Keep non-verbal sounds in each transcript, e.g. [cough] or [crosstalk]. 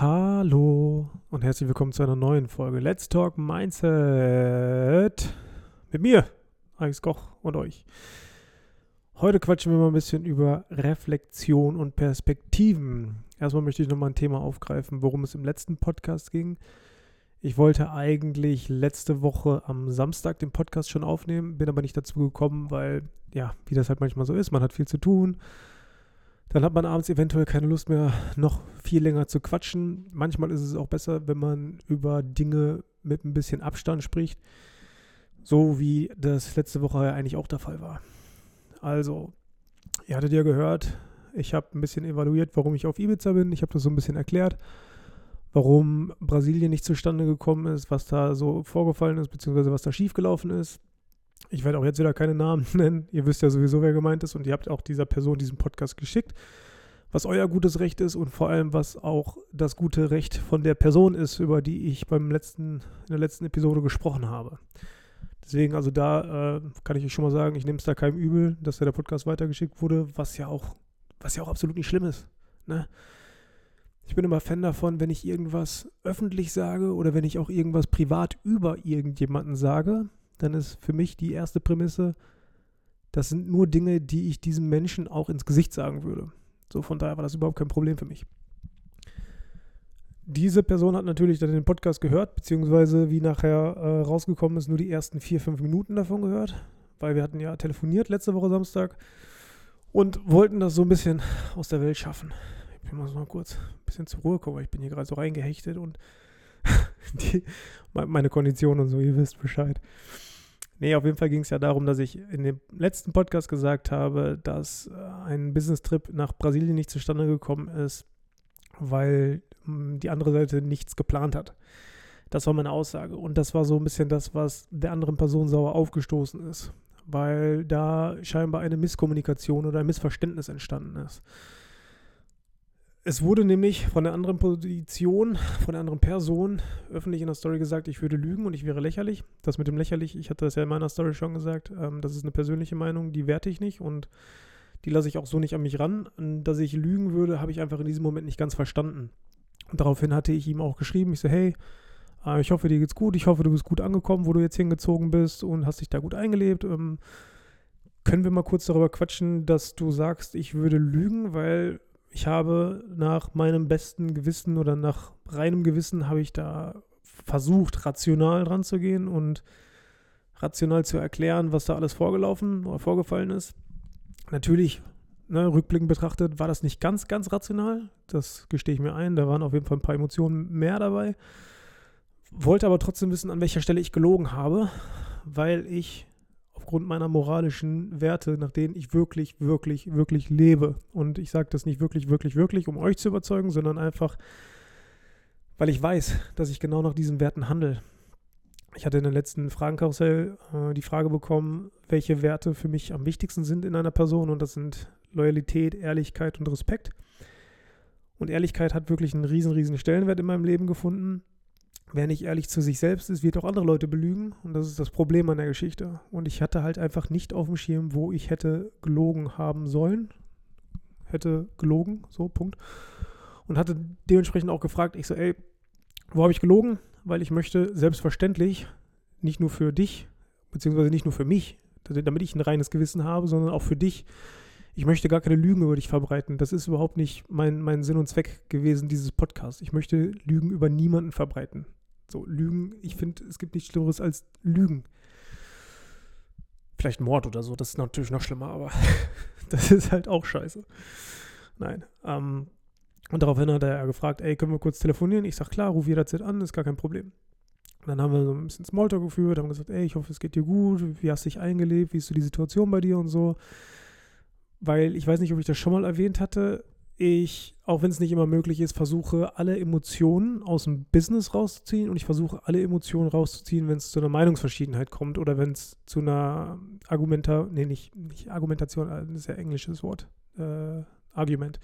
Hallo und herzlich willkommen zu einer neuen Folge Let's Talk Mindset mit mir, Alex Koch und euch. Heute quatschen wir mal ein bisschen über Reflexion und Perspektiven. Erstmal möchte ich nochmal ein Thema aufgreifen, worum es im letzten Podcast ging. Ich wollte eigentlich letzte Woche am Samstag den Podcast schon aufnehmen, bin aber nicht dazu gekommen, weil, ja, wie das halt manchmal so ist, man hat viel zu tun dann hat man abends eventuell keine Lust mehr, noch viel länger zu quatschen. Manchmal ist es auch besser, wenn man über Dinge mit ein bisschen Abstand spricht. So wie das letzte Woche ja eigentlich auch der Fall war. Also, ihr hattet ja gehört, ich habe ein bisschen evaluiert, warum ich auf Ibiza bin. Ich habe das so ein bisschen erklärt, warum Brasilien nicht zustande gekommen ist, was da so vorgefallen ist, beziehungsweise was da schiefgelaufen ist. Ich werde auch jetzt wieder keine Namen [laughs] nennen. Ihr wisst ja sowieso, wer gemeint ist. Und ihr habt auch dieser Person diesen Podcast geschickt. Was euer gutes Recht ist und vor allem, was auch das gute Recht von der Person ist, über die ich beim letzten, in der letzten Episode gesprochen habe. Deswegen, also da äh, kann ich euch schon mal sagen, ich nehme es da keinem übel, dass der Podcast weitergeschickt wurde, was ja auch, was ja auch absolut nicht schlimm ist. Ne? Ich bin immer Fan davon, wenn ich irgendwas öffentlich sage oder wenn ich auch irgendwas privat über irgendjemanden sage, dann ist für mich die erste Prämisse, das sind nur Dinge, die ich diesem Menschen auch ins Gesicht sagen würde. So von daher war das überhaupt kein Problem für mich. Diese Person hat natürlich dann den Podcast gehört, beziehungsweise wie nachher äh, rausgekommen ist, nur die ersten vier, fünf Minuten davon gehört, weil wir hatten ja telefoniert letzte Woche Samstag und wollten das so ein bisschen aus der Welt schaffen. Ich muss mal kurz ein bisschen zur Ruhe kommen, weil ich bin hier gerade so reingehechtet und [laughs] die, meine Kondition und so, ihr wisst Bescheid. Nee, auf jeden Fall ging es ja darum, dass ich in dem letzten Podcast gesagt habe, dass äh, ein Business-Trip nach Brasilien nicht zustande gekommen ist, weil hm, die andere Seite nichts geplant hat. Das war meine Aussage. Und das war so ein bisschen das, was der anderen Person sauer aufgestoßen ist, weil da scheinbar eine Misskommunikation oder ein Missverständnis entstanden ist. Es wurde nämlich von der anderen Position, von der anderen Person öffentlich in der Story gesagt, ich würde lügen und ich wäre lächerlich. Das mit dem lächerlich, ich hatte das ja in meiner Story schon gesagt, ähm, das ist eine persönliche Meinung, die werte ich nicht und die lasse ich auch so nicht an mich ran. Dass ich lügen würde, habe ich einfach in diesem Moment nicht ganz verstanden. Und daraufhin hatte ich ihm auch geschrieben, ich so, hey, äh, ich hoffe, dir geht's gut, ich hoffe, du bist gut angekommen, wo du jetzt hingezogen bist und hast dich da gut eingelebt. Ähm, können wir mal kurz darüber quatschen, dass du sagst, ich würde lügen, weil ich habe nach meinem besten Gewissen oder nach reinem Gewissen habe ich da versucht, rational dran zu gehen und rational zu erklären, was da alles vorgelaufen oder vorgefallen ist. Natürlich, ne, rückblickend betrachtet, war das nicht ganz, ganz rational. Das gestehe ich mir ein. Da waren auf jeden Fall ein paar Emotionen mehr dabei. Wollte aber trotzdem wissen, an welcher Stelle ich gelogen habe, weil ich aufgrund meiner moralischen Werte, nach denen ich wirklich, wirklich, wirklich lebe. Und ich sage das nicht wirklich, wirklich, wirklich, um euch zu überzeugen, sondern einfach, weil ich weiß, dass ich genau nach diesen Werten handle. Ich hatte in der letzten Fragenkarussell äh, die Frage bekommen, welche Werte für mich am wichtigsten sind in einer Person. Und das sind Loyalität, Ehrlichkeit und Respekt. Und Ehrlichkeit hat wirklich einen riesen, riesen Stellenwert in meinem Leben gefunden wer nicht ehrlich zu sich selbst ist, wird auch andere Leute belügen. Und das ist das Problem an der Geschichte. Und ich hatte halt einfach nicht auf dem Schirm, wo ich hätte gelogen haben sollen. Hätte gelogen, so, Punkt. Und hatte dementsprechend auch gefragt, ich so, ey, wo habe ich gelogen? Weil ich möchte selbstverständlich nicht nur für dich, beziehungsweise nicht nur für mich, damit ich ein reines Gewissen habe, sondern auch für dich. Ich möchte gar keine Lügen über dich verbreiten. Das ist überhaupt nicht mein, mein Sinn und Zweck gewesen, dieses Podcast. Ich möchte Lügen über niemanden verbreiten. So, Lügen, ich finde, es gibt nichts Schlimmeres als Lügen. Vielleicht Mord oder so, das ist natürlich noch schlimmer, aber [laughs] das ist halt auch scheiße. Nein. Ähm, und daraufhin hat er gefragt, ey, können wir kurz telefonieren? Ich sag, klar, ruf jederzeit an, ist gar kein Problem. Und dann haben wir so ein bisschen Smalltalk geführt, haben gesagt, ey, ich hoffe, es geht dir gut, wie hast du dich eingelebt, wie ist so die Situation bei dir und so. Weil ich weiß nicht, ob ich das schon mal erwähnt hatte, ich, auch wenn es nicht immer möglich ist, versuche alle Emotionen aus dem Business rauszuziehen und ich versuche alle Emotionen rauszuziehen, wenn es zu einer Meinungsverschiedenheit kommt oder wenn es zu einer Argumenta, nee, nicht, nicht Argumentation, äh, das ist ja englisches Wort, äh, Argument.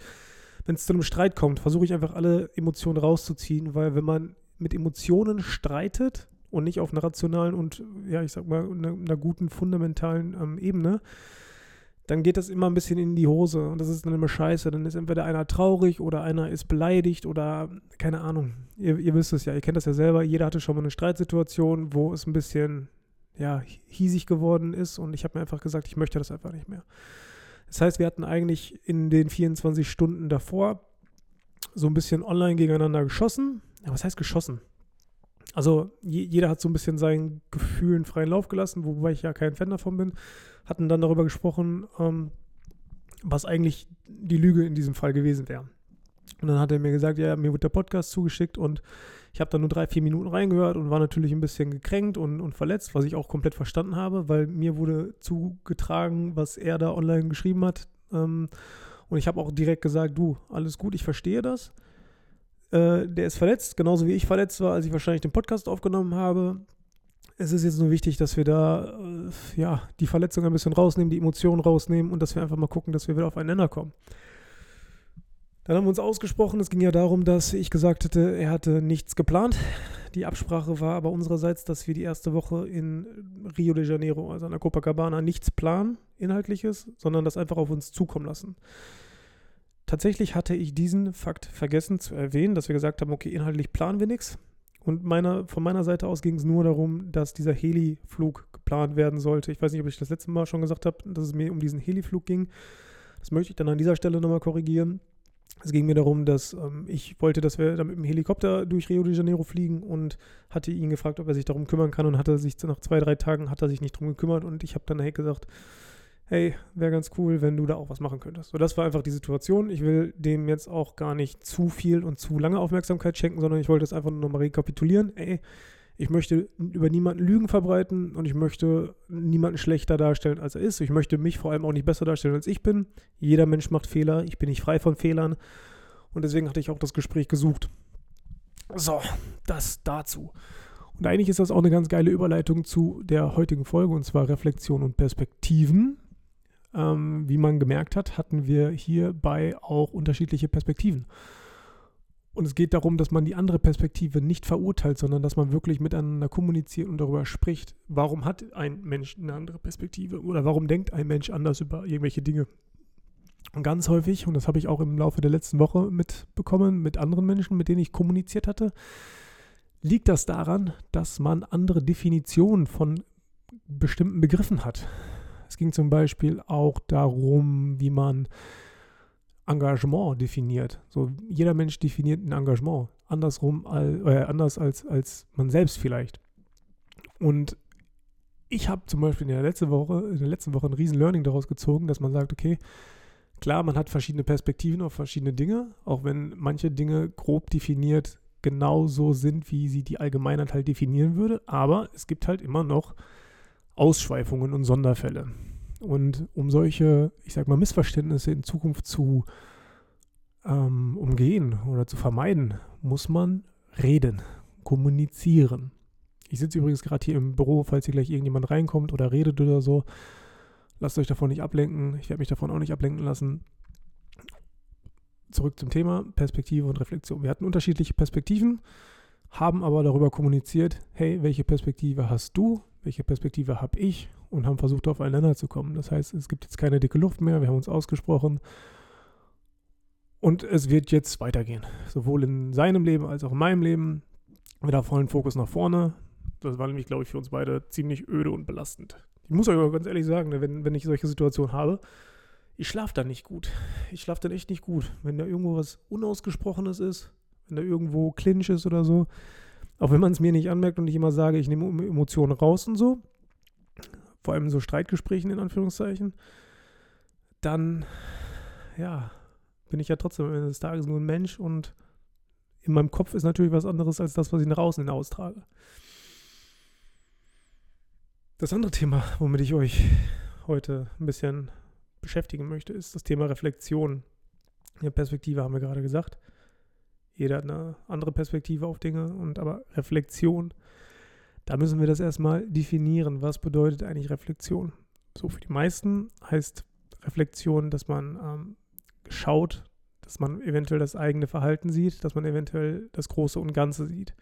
Wenn es zu einem Streit kommt, versuche ich einfach alle Emotionen rauszuziehen, weil wenn man mit Emotionen streitet und nicht auf einer rationalen und, ja, ich sag mal, einer, einer guten fundamentalen ähm, Ebene, dann geht das immer ein bisschen in die Hose und das ist dann immer scheiße. Dann ist entweder einer traurig oder einer ist beleidigt oder keine Ahnung. Ihr, ihr wisst es ja, ihr kennt das ja selber. Jeder hatte schon mal eine Streitsituation, wo es ein bisschen ja, hiesig geworden ist und ich habe mir einfach gesagt, ich möchte das einfach nicht mehr. Das heißt, wir hatten eigentlich in den 24 Stunden davor so ein bisschen online gegeneinander geschossen. Ja, was heißt geschossen? Also je, jeder hat so ein bisschen seinen Gefühlen freien Lauf gelassen, wobei ich ja kein Fan davon bin. Hatten dann darüber gesprochen, ähm, was eigentlich die Lüge in diesem Fall gewesen wäre. Und dann hat er mir gesagt, ja, mir wird der Podcast zugeschickt und ich habe da nur drei, vier Minuten reingehört und war natürlich ein bisschen gekränkt und, und verletzt, was ich auch komplett verstanden habe, weil mir wurde zugetragen, was er da online geschrieben hat. Ähm, und ich habe auch direkt gesagt, du, alles gut, ich verstehe das. Äh, der ist verletzt, genauso wie ich verletzt war, als ich wahrscheinlich den Podcast aufgenommen habe. Es ist jetzt nur wichtig, dass wir da äh, ja, die Verletzung ein bisschen rausnehmen, die Emotionen rausnehmen und dass wir einfach mal gucken, dass wir wieder aufeinander kommen. Dann haben wir uns ausgesprochen. Es ging ja darum, dass ich gesagt hätte, er hatte nichts geplant. Die Absprache war aber unsererseits, dass wir die erste Woche in Rio de Janeiro, also an der Copacabana, nichts planen, Inhaltliches, sondern das einfach auf uns zukommen lassen. Tatsächlich hatte ich diesen Fakt vergessen zu erwähnen, dass wir gesagt haben, okay, inhaltlich planen wir nichts. Und meiner, von meiner Seite aus ging es nur darum, dass dieser Heli-Flug geplant werden sollte. Ich weiß nicht, ob ich das letzte Mal schon gesagt habe, dass es mir um diesen Heli-Flug ging. Das möchte ich dann an dieser Stelle nochmal korrigieren. Es ging mir darum, dass ähm, ich wollte, dass wir dann mit dem Helikopter durch Rio de Janeiro fliegen und hatte ihn gefragt, ob er sich darum kümmern kann und hatte sich nach zwei, drei Tagen hat er sich nicht darum gekümmert und ich habe dann hey gesagt, hey, wäre ganz cool, wenn du da auch was machen könntest. So, das war einfach die Situation. Ich will dem jetzt auch gar nicht zu viel und zu lange Aufmerksamkeit schenken, sondern ich wollte es einfach nur nochmal rekapitulieren. Ey, ich möchte über niemanden Lügen verbreiten und ich möchte niemanden schlechter darstellen, als er ist. Ich möchte mich vor allem auch nicht besser darstellen, als ich bin. Jeder Mensch macht Fehler. Ich bin nicht frei von Fehlern. Und deswegen hatte ich auch das Gespräch gesucht. So, das dazu. Und eigentlich ist das auch eine ganz geile Überleitung zu der heutigen Folge, und zwar Reflexion und Perspektiven. Ähm, wie man gemerkt hat, hatten wir hierbei auch unterschiedliche Perspektiven. Und es geht darum, dass man die andere Perspektive nicht verurteilt, sondern dass man wirklich miteinander kommuniziert und darüber spricht, warum hat ein Mensch eine andere Perspektive oder warum denkt ein Mensch anders über irgendwelche Dinge. Und ganz häufig, und das habe ich auch im Laufe der letzten Woche mitbekommen mit anderen Menschen, mit denen ich kommuniziert hatte, liegt das daran, dass man andere Definitionen von bestimmten Begriffen hat. Es ging zum Beispiel auch darum, wie man Engagement definiert. So, jeder Mensch definiert ein Engagement andersrum, äh, anders als, als man selbst vielleicht. Und ich habe zum Beispiel in der, letzten Woche, in der letzten Woche ein riesen Learning daraus gezogen, dass man sagt, okay, klar, man hat verschiedene Perspektiven auf verschiedene Dinge, auch wenn manche Dinge grob definiert genauso sind, wie sie die Allgemeinheit halt definieren würde, aber es gibt halt immer noch Ausschweifungen und Sonderfälle. Und um solche, ich sag mal, Missverständnisse in Zukunft zu ähm, umgehen oder zu vermeiden, muss man reden, kommunizieren. Ich sitze übrigens gerade hier im Büro, falls hier gleich irgendjemand reinkommt oder redet oder so. Lasst euch davon nicht ablenken. Ich werde mich davon auch nicht ablenken lassen. Zurück zum Thema Perspektive und Reflexion. Wir hatten unterschiedliche Perspektiven, haben aber darüber kommuniziert, hey, welche Perspektive hast du? Welche Perspektive habe ich? und haben versucht, aufeinander zu kommen. Das heißt, es gibt jetzt keine dicke Luft mehr, wir haben uns ausgesprochen und es wird jetzt weitergehen. Sowohl in seinem Leben als auch in meinem Leben. Wieder vollen Fokus nach vorne. Das war nämlich, glaube ich, für uns beide ziemlich öde und belastend. Ich muss euch aber ganz ehrlich sagen, wenn, wenn ich solche Situationen habe, ich schlafe da nicht gut. Ich schlafe dann echt nicht gut. Wenn da irgendwo was Unausgesprochenes ist, wenn da irgendwo Clinch ist oder so. Auch wenn man es mir nicht anmerkt und ich immer sage, ich nehme Emotionen raus und so vor allem so Streitgesprächen in Anführungszeichen, dann, ja, bin ich ja trotzdem am Ende des Tages nur ein Mensch und in meinem Kopf ist natürlich was anderes als das, was ich nach außen hin austrage. Das andere Thema, womit ich euch heute ein bisschen beschäftigen möchte, ist das Thema Reflexion. Ja, Perspektive haben wir gerade gesagt. Jeder hat eine andere Perspektive auf Dinge und aber Reflexion da müssen wir das erstmal definieren. Was bedeutet eigentlich Reflexion? So für die meisten heißt Reflexion, dass man ähm, schaut, dass man eventuell das eigene Verhalten sieht, dass man eventuell das Große und Ganze sieht.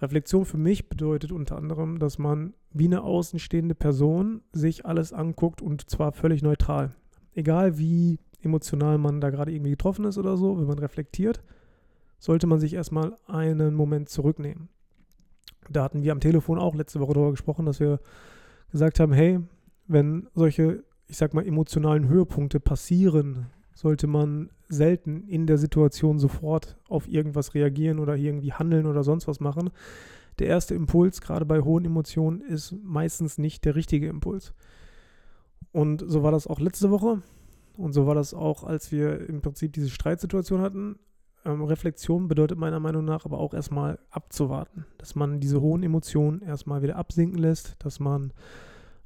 Reflexion für mich bedeutet unter anderem, dass man wie eine außenstehende Person sich alles anguckt und zwar völlig neutral. Egal wie emotional man da gerade irgendwie getroffen ist oder so, wenn man reflektiert, sollte man sich erstmal einen Moment zurücknehmen. Da hatten wir am Telefon auch letzte Woche darüber gesprochen, dass wir gesagt haben, hey, wenn solche, ich sag mal, emotionalen Höhepunkte passieren, sollte man selten in der Situation sofort auf irgendwas reagieren oder irgendwie handeln oder sonst was machen. Der erste Impuls, gerade bei hohen Emotionen, ist meistens nicht der richtige Impuls. Und so war das auch letzte Woche. Und so war das auch, als wir im Prinzip diese Streitsituation hatten. Ähm, Reflexion bedeutet meiner Meinung nach aber auch erstmal abzuwarten. Dass man diese hohen Emotionen erstmal wieder absinken lässt, dass man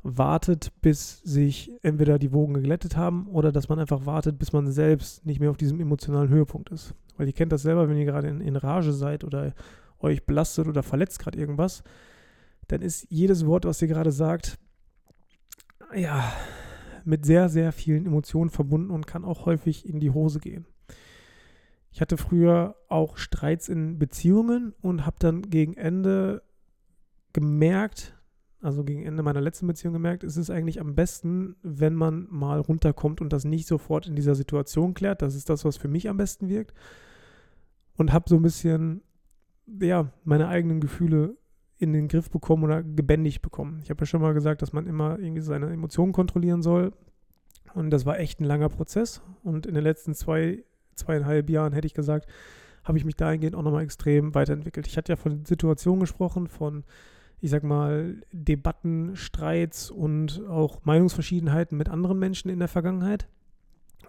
wartet, bis sich entweder die Wogen geglättet haben oder dass man einfach wartet, bis man selbst nicht mehr auf diesem emotionalen Höhepunkt ist. Weil ihr kennt das selber, wenn ihr gerade in, in Rage seid oder euch belastet oder verletzt gerade irgendwas, dann ist jedes Wort, was ihr gerade sagt, ja, mit sehr, sehr vielen Emotionen verbunden und kann auch häufig in die Hose gehen. Ich hatte früher auch Streits in Beziehungen und habe dann gegen Ende gemerkt, also gegen Ende meiner letzten Beziehung gemerkt, es ist eigentlich am besten, wenn man mal runterkommt und das nicht sofort in dieser Situation klärt. Das ist das, was für mich am besten wirkt. Und habe so ein bisschen, ja, meine eigenen Gefühle in den Griff bekommen oder gebändigt bekommen. Ich habe ja schon mal gesagt, dass man immer irgendwie seine Emotionen kontrollieren soll. Und das war echt ein langer Prozess. Und in den letzten zwei, zweieinhalb Jahren hätte ich gesagt, habe ich mich dahingehend auch nochmal extrem weiterentwickelt. Ich hatte ja von Situationen gesprochen, von ich sag mal, Debatten, Streits und auch Meinungsverschiedenheiten mit anderen Menschen in der Vergangenheit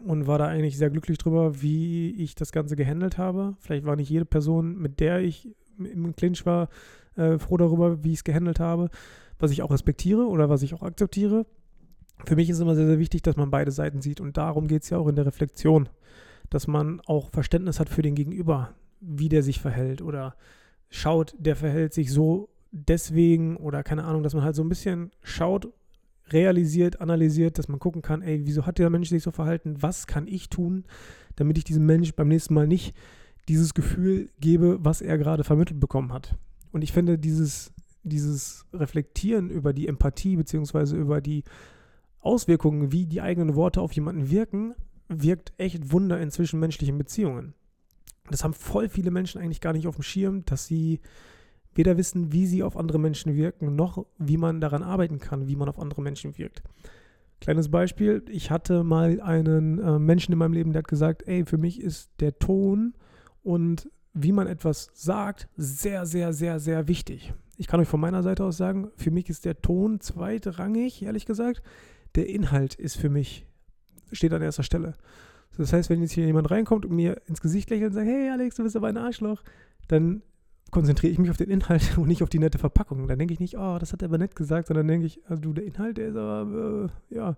und war da eigentlich sehr glücklich drüber, wie ich das Ganze gehandelt habe. Vielleicht war nicht jede Person, mit der ich im Clinch war, äh, froh darüber, wie ich es gehandelt habe, was ich auch respektiere oder was ich auch akzeptiere. Für mich ist immer sehr, sehr wichtig, dass man beide Seiten sieht und darum geht es ja auch in der Reflexion, dass man auch Verständnis hat für den Gegenüber, wie der sich verhält oder schaut, der verhält sich so deswegen oder keine Ahnung, dass man halt so ein bisschen schaut, realisiert, analysiert, dass man gucken kann, ey, wieso hat der Mensch sich so verhalten? Was kann ich tun, damit ich diesem Mensch beim nächsten Mal nicht dieses Gefühl gebe, was er gerade vermittelt bekommen hat? Und ich finde, dieses, dieses Reflektieren über die Empathie beziehungsweise über die Auswirkungen, wie die eigenen Worte auf jemanden wirken, wirkt echt Wunder in zwischenmenschlichen Beziehungen. Das haben voll viele Menschen eigentlich gar nicht auf dem Schirm, dass sie weder wissen, wie sie auf andere Menschen wirken, noch wie man daran arbeiten kann, wie man auf andere Menschen wirkt. Kleines Beispiel, ich hatte mal einen äh, Menschen in meinem Leben, der hat gesagt, ey, für mich ist der Ton und wie man etwas sagt sehr, sehr, sehr, sehr wichtig. Ich kann euch von meiner Seite aus sagen, für mich ist der Ton zweitrangig, ehrlich gesagt. Der Inhalt ist für mich, steht an erster Stelle. Das heißt, wenn jetzt hier jemand reinkommt und mir ins Gesicht lächelt und sagt, hey Alex, du bist aber ein Arschloch, dann konzentriere ich mich auf den Inhalt [laughs] und nicht auf die nette Verpackung. Dann denke ich nicht, oh, das hat er aber nett gesagt, sondern denke ich, also du, der Inhalt, der ist aber, äh, ja,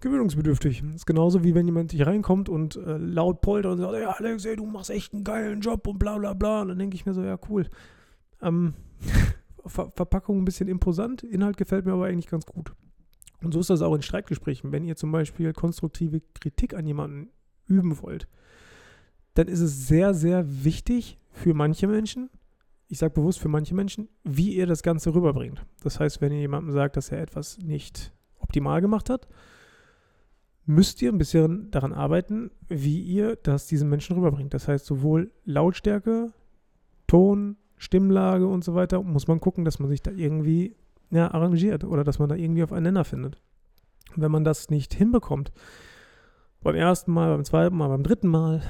gewöhnungsbedürftig. Das ist genauso wie wenn jemand hier reinkommt und äh, laut poltert und sagt, ja, Alex, ey, du machst echt einen geilen Job und bla bla bla. Und dann denke ich mir so, ja, cool. Ähm, [laughs] Ver Verpackung ein bisschen imposant, Inhalt gefällt mir aber eigentlich ganz gut. Und so ist das auch in Streitgesprächen. Wenn ihr zum Beispiel konstruktive Kritik an jemanden üben wollt, dann ist es sehr, sehr wichtig für manche Menschen, ich sage bewusst für manche Menschen, wie ihr das Ganze rüberbringt. Das heißt, wenn ihr jemandem sagt, dass er etwas nicht optimal gemacht hat, müsst ihr ein bisschen daran arbeiten, wie ihr das diesen Menschen rüberbringt. Das heißt, sowohl Lautstärke, Ton, Stimmlage und so weiter, muss man gucken, dass man sich da irgendwie ja, arrangiert oder dass man da irgendwie aufeinander findet. Und wenn man das nicht hinbekommt, beim ersten Mal, beim zweiten Mal, beim dritten Mal,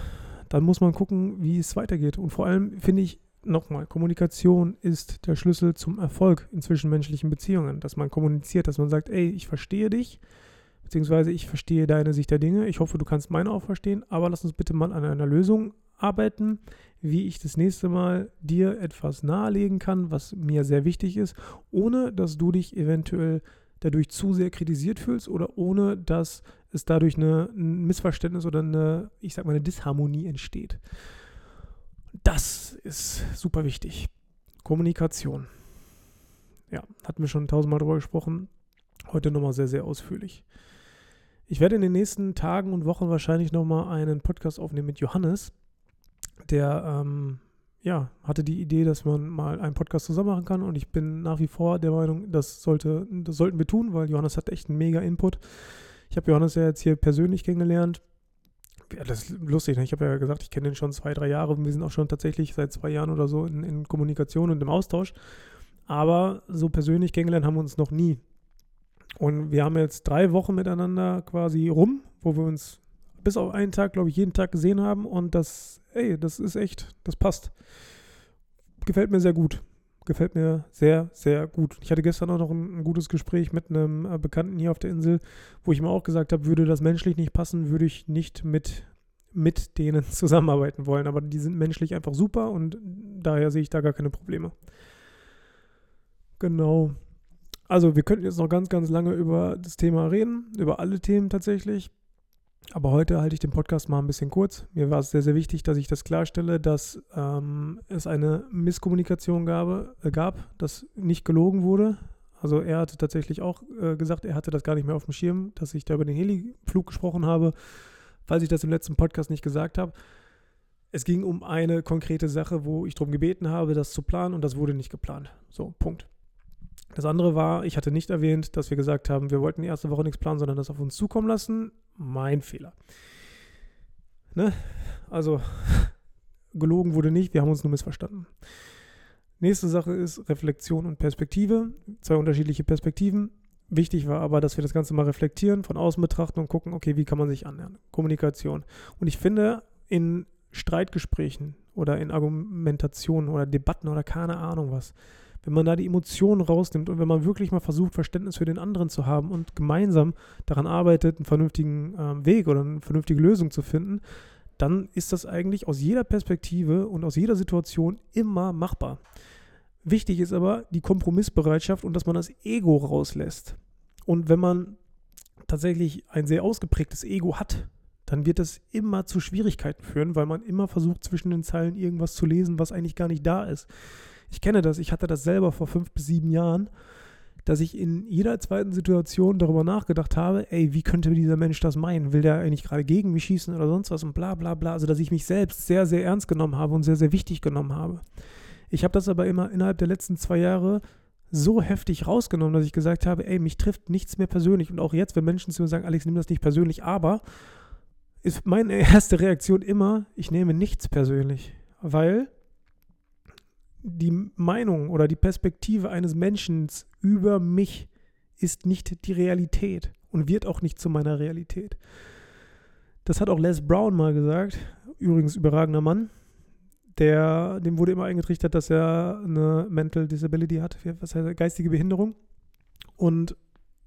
dann muss man gucken, wie es weitergeht. Und vor allem finde ich, nochmal, Kommunikation ist der Schlüssel zum Erfolg in zwischenmenschlichen Beziehungen. Dass man kommuniziert, dass man sagt, ey, ich verstehe dich, beziehungsweise ich verstehe deine Sicht der Dinge. Ich hoffe, du kannst meine auch verstehen, aber lass uns bitte mal an einer Lösung arbeiten, wie ich das nächste Mal dir etwas nahelegen kann, was mir sehr wichtig ist, ohne dass du dich eventuell dadurch zu sehr kritisiert fühlst oder ohne dass es dadurch eine, ein Missverständnis oder eine, ich sag mal, eine Disharmonie entsteht. Das ist super wichtig. Kommunikation. Ja, hatten wir schon tausendmal drüber gesprochen. Heute nochmal sehr, sehr ausführlich. Ich werde in den nächsten Tagen und Wochen wahrscheinlich nochmal einen Podcast aufnehmen mit Johannes, der ähm, ja, hatte die Idee, dass man mal einen Podcast zusammen machen kann und ich bin nach wie vor der Meinung, das, sollte, das sollten wir tun, weil Johannes hat echt einen mega Input. Ich habe Johannes ja jetzt hier persönlich kennengelernt. Ja, das ist lustig, ne? ich habe ja gesagt, ich kenne den schon zwei, drei Jahre und wir sind auch schon tatsächlich seit zwei Jahren oder so in, in Kommunikation und im Austausch. Aber so persönlich kennengelernt haben wir uns noch nie. Und wir haben jetzt drei Wochen miteinander quasi rum, wo wir uns bis auf einen Tag, glaube ich, jeden Tag gesehen haben. Und das, ey, das ist echt, das passt. Gefällt mir sehr gut. Gefällt mir sehr, sehr gut. Ich hatte gestern auch noch ein, ein gutes Gespräch mit einem äh, Bekannten hier auf der Insel, wo ich mir auch gesagt habe, würde das menschlich nicht passen, würde ich nicht mit, mit denen [laughs] zusammenarbeiten wollen. Aber die sind menschlich einfach super und daher sehe ich da gar keine Probleme. Genau. Also wir könnten jetzt noch ganz, ganz lange über das Thema reden, über alle Themen tatsächlich. Aber heute halte ich den Podcast mal ein bisschen kurz. Mir war es sehr, sehr wichtig, dass ich das klarstelle, dass ähm, es eine Misskommunikation gab, äh, gab, dass nicht gelogen wurde. Also er hatte tatsächlich auch äh, gesagt, er hatte das gar nicht mehr auf dem Schirm, dass ich da über den Heliflug gesprochen habe, falls ich das im letzten Podcast nicht gesagt habe. Es ging um eine konkrete Sache, wo ich darum gebeten habe, das zu planen und das wurde nicht geplant. So, Punkt. Das andere war, ich hatte nicht erwähnt, dass wir gesagt haben, wir wollten die erste Woche nichts planen, sondern das auf uns zukommen lassen. Mein Fehler. Ne? Also, [laughs] gelogen wurde nicht, wir haben uns nur missverstanden. Nächste Sache ist Reflexion und Perspektive. Zwei unterschiedliche Perspektiven. Wichtig war aber, dass wir das Ganze mal reflektieren, von außen betrachten und gucken, okay, wie kann man sich annähern? Kommunikation. Und ich finde, in Streitgesprächen oder in Argumentationen oder Debatten oder keine Ahnung was, wenn man da die Emotionen rausnimmt und wenn man wirklich mal versucht, Verständnis für den anderen zu haben und gemeinsam daran arbeitet, einen vernünftigen äh, Weg oder eine vernünftige Lösung zu finden, dann ist das eigentlich aus jeder Perspektive und aus jeder Situation immer machbar. Wichtig ist aber die Kompromissbereitschaft und dass man das Ego rauslässt. Und wenn man tatsächlich ein sehr ausgeprägtes Ego hat, dann wird das immer zu Schwierigkeiten führen, weil man immer versucht, zwischen den Zeilen irgendwas zu lesen, was eigentlich gar nicht da ist. Ich kenne das, ich hatte das selber vor fünf bis sieben Jahren, dass ich in jeder zweiten Situation darüber nachgedacht habe, ey, wie könnte dieser Mensch das meinen? Will der eigentlich gerade gegen mich schießen oder sonst was und bla bla bla. Also, dass ich mich selbst sehr, sehr ernst genommen habe und sehr, sehr wichtig genommen habe. Ich habe das aber immer innerhalb der letzten zwei Jahre so heftig rausgenommen, dass ich gesagt habe, ey, mich trifft nichts mehr persönlich. Und auch jetzt, wenn Menschen zu mir sagen, Alex, nimm das nicht persönlich, aber ist meine erste Reaktion immer, ich nehme nichts persönlich. Weil die Meinung oder die Perspektive eines Menschen über mich ist nicht die Realität und wird auch nicht zu meiner Realität. Das hat auch Les Brown mal gesagt, übrigens überragender Mann. Der, dem wurde immer eingetrichtert, dass er eine Mental Disability hat, was heißt geistige Behinderung. Und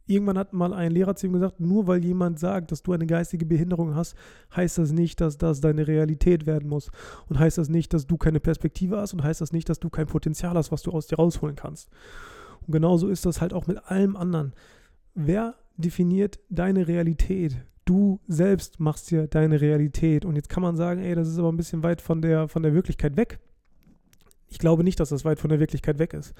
Irgendwann hat mal ein Lehrer zu ihm gesagt, nur weil jemand sagt, dass du eine geistige Behinderung hast, heißt das nicht, dass das deine Realität werden muss. Und heißt das nicht, dass du keine Perspektive hast und heißt das nicht, dass du kein Potenzial hast, was du aus dir rausholen kannst. Und genauso ist das halt auch mit allem anderen. Wer definiert deine Realität? Du selbst machst dir deine Realität. Und jetzt kann man sagen, ey, das ist aber ein bisschen weit von der, von der Wirklichkeit weg. Ich glaube nicht, dass das weit von der Wirklichkeit weg ist.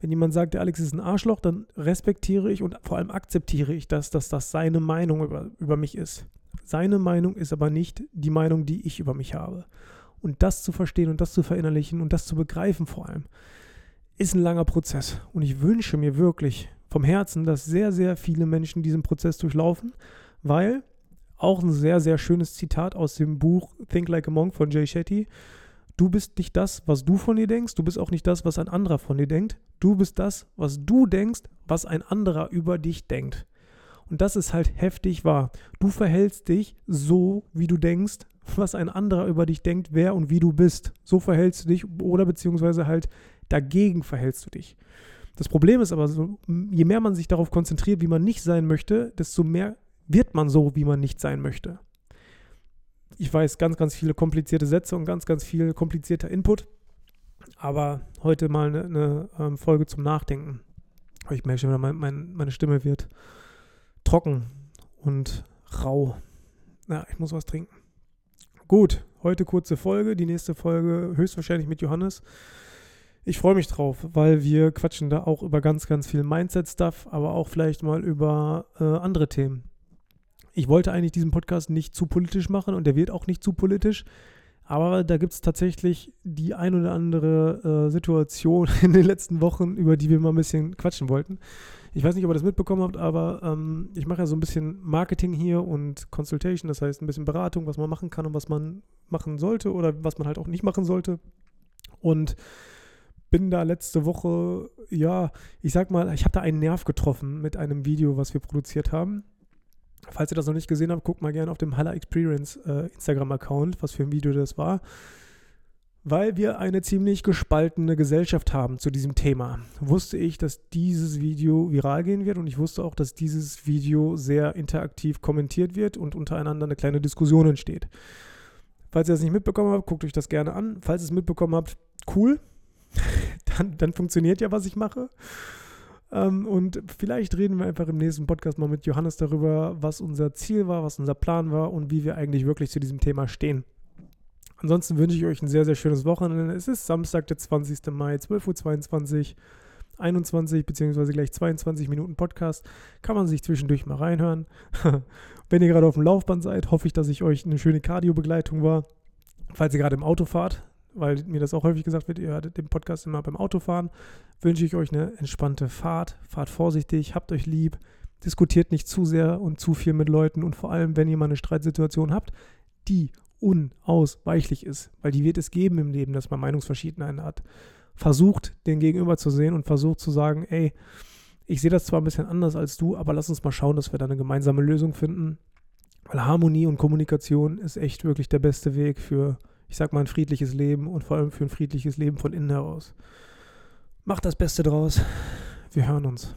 Wenn jemand sagt, der Alex ist ein Arschloch, dann respektiere ich und vor allem akzeptiere ich das, dass das seine Meinung über, über mich ist. Seine Meinung ist aber nicht die Meinung, die ich über mich habe. Und das zu verstehen und das zu verinnerlichen und das zu begreifen vor allem, ist ein langer Prozess. Und ich wünsche mir wirklich vom Herzen, dass sehr, sehr viele Menschen diesen Prozess durchlaufen, weil auch ein sehr, sehr schönes Zitat aus dem Buch Think Like a Monk von Jay Shetty. Du bist nicht das, was du von dir denkst. Du bist auch nicht das, was ein anderer von dir denkt. Du bist das, was du denkst, was ein anderer über dich denkt. Und das ist halt heftig wahr. Du verhältst dich so, wie du denkst, [laughs] was ein anderer über dich denkt, wer und wie du bist. So verhältst du dich oder beziehungsweise halt dagegen verhältst du dich. Das Problem ist aber so, je mehr man sich darauf konzentriert, wie man nicht sein möchte, desto mehr wird man so, wie man nicht sein möchte ich weiß ganz, ganz viele komplizierte Sätze und ganz, ganz viel komplizierter Input. Aber heute mal eine, eine ähm, Folge zum Nachdenken. Ich merke schon, mein, mein, meine Stimme wird trocken und rau. Ja, ich muss was trinken. Gut, heute kurze Folge. Die nächste Folge höchstwahrscheinlich mit Johannes. Ich freue mich drauf, weil wir quatschen da auch über ganz, ganz viel Mindset-Stuff, aber auch vielleicht mal über äh, andere Themen. Ich wollte eigentlich diesen Podcast nicht zu politisch machen und der wird auch nicht zu politisch. Aber da gibt es tatsächlich die ein oder andere äh, Situation [laughs] in den letzten Wochen, über die wir mal ein bisschen quatschen wollten. Ich weiß nicht, ob ihr das mitbekommen habt, aber ähm, ich mache ja so ein bisschen Marketing hier und Consultation, das heißt ein bisschen Beratung, was man machen kann und was man machen sollte oder was man halt auch nicht machen sollte. Und bin da letzte Woche, ja, ich sag mal, ich habe da einen Nerv getroffen mit einem Video, was wir produziert haben. Falls ihr das noch nicht gesehen habt, guckt mal gerne auf dem Halla Experience äh, Instagram-Account, was für ein Video das war. Weil wir eine ziemlich gespaltene Gesellschaft haben zu diesem Thema, wusste ich, dass dieses Video viral gehen wird und ich wusste auch, dass dieses Video sehr interaktiv kommentiert wird und untereinander eine kleine Diskussion entsteht. Falls ihr das nicht mitbekommen habt, guckt euch das gerne an. Falls ihr es mitbekommen habt, cool. [laughs] dann, dann funktioniert ja, was ich mache. Ähm, und vielleicht reden wir einfach im nächsten Podcast mal mit Johannes darüber, was unser Ziel war, was unser Plan war und wie wir eigentlich wirklich zu diesem Thema stehen. Ansonsten wünsche ich euch ein sehr, sehr schönes Wochenende. Es ist Samstag, der 20. Mai, 12.22 Uhr. 21 bzw. gleich 22 Minuten Podcast. Kann man sich zwischendurch mal reinhören. [laughs] Wenn ihr gerade auf dem Laufband seid, hoffe ich, dass ich euch eine schöne Cardio-Begleitung war. Falls ihr gerade im Auto fahrt, weil mir das auch häufig gesagt wird, ihr hört den Podcast immer beim Autofahren, wünsche ich euch eine entspannte Fahrt. Fahrt vorsichtig, habt euch lieb, diskutiert nicht zu sehr und zu viel mit Leuten und vor allem, wenn ihr mal eine Streitsituation habt, die unausweichlich ist, weil die wird es geben im Leben, dass man Meinungsverschiedenheiten hat. Versucht, den Gegenüber zu sehen und versucht zu sagen, ey, ich sehe das zwar ein bisschen anders als du, aber lass uns mal schauen, dass wir da eine gemeinsame Lösung finden. Weil Harmonie und Kommunikation ist echt wirklich der beste Weg für ich sag mal, ein friedliches Leben und vor allem für ein friedliches Leben von innen heraus. Macht das Beste draus. Wir hören uns.